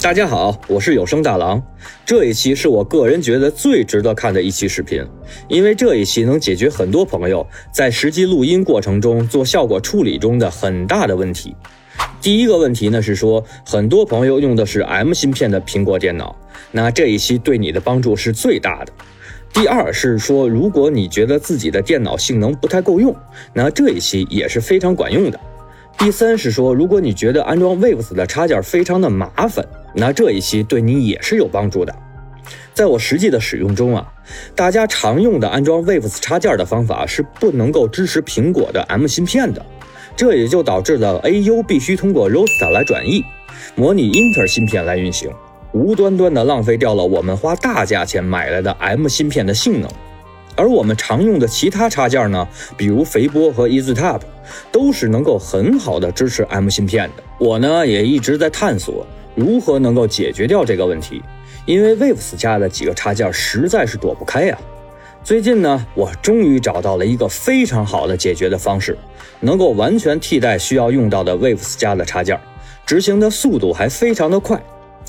大家好，我是有声大郎。这一期是我个人觉得最值得看的一期视频，因为这一期能解决很多朋友在实际录音过程中做效果处理中的很大的问题。第一个问题呢是说，很多朋友用的是 M 芯片的苹果电脑，那这一期对你的帮助是最大的。第二是说，如果你觉得自己的电脑性能不太够用，那这一期也是非常管用的。第三是说，如果你觉得安装 Waves 的插件非常的麻烦。那这一期对你也是有帮助的。在我实际的使用中啊，大家常用的安装 Waves 插件的方法是不能够支持苹果的 M 芯片的，这也就导致了 AU 必须通过 Rosta 来转译，模拟 Intel 芯片来运行，无端端的浪费掉了我们花大价钱买来的 M 芯片的性能。而我们常用的其他插件呢，比如肥波和 EasyTap，都是能够很好的支持 M 芯片的。我呢也一直在探索。如何能够解决掉这个问题？因为 Waves 家的几个插件实在是躲不开呀。最近呢，我终于找到了一个非常好的解决的方式，能够完全替代需要用到的 Waves 家的插件，执行的速度还非常的快。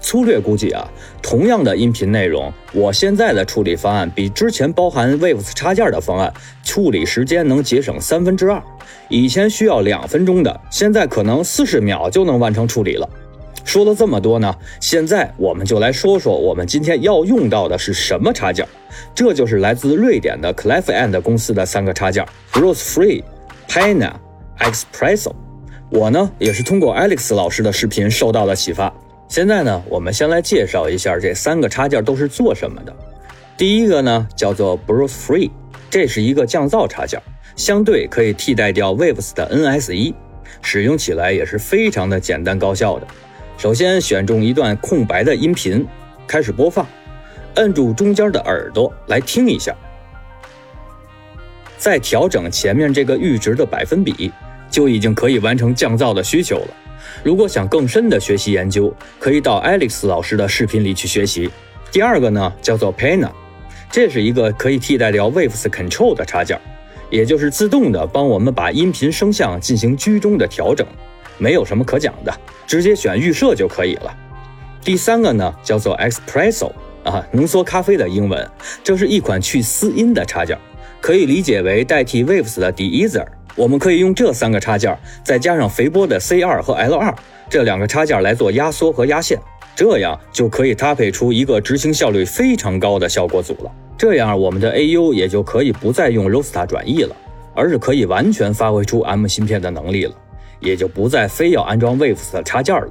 粗略估计啊，同样的音频内容，我现在的处理方案比之前包含 Waves 插件的方案处理时间能节省三分之二。以前需要两分钟的，现在可能四十秒就能完成处理了。说了这么多呢，现在我们就来说说我们今天要用到的是什么插件。这就是来自瑞典的 c l e f and 公司的三个插件：Rose Free、Pena、Expresso。我呢也是通过 Alex 老师的视频受到了启发。现在呢，我们先来介绍一下这三个插件都是做什么的。第一个呢叫做 Rose Free，这是一个降噪插件，相对可以替代掉 Waves 的 NS1，使用起来也是非常的简单高效的。首先选中一段空白的音频，开始播放，摁住中间的耳朵来听一下，再调整前面这个阈值的百分比，就已经可以完成降噪的需求了。如果想更深的学习研究，可以到 Alex 老师的视频里去学习。第二个呢，叫做 Pena，这是一个可以替代掉 Waves Control 的插件，也就是自动的帮我们把音频声像进行居中的调整。没有什么可讲的，直接选预设就可以了。第三个呢，叫做 Espresso 啊，浓缩咖啡的英文。这是一款去丝音的插件，可以理解为代替 Waves 的 Deezer。我们可以用这三个插件，再加上肥波的 C2 和 L2 这两个插件来做压缩和压线，这样就可以搭配出一个执行效率非常高的效果组了。这样我们的 AU 也就可以不再用 Rosta 转译了，而是可以完全发挥出 M 芯片的能力了。也就不再非要安装 Waves 的插件了。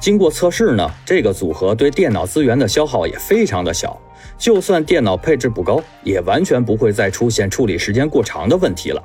经过测试呢，这个组合对电脑资源的消耗也非常的小，就算电脑配置不高，也完全不会再出现处理时间过长的问题了。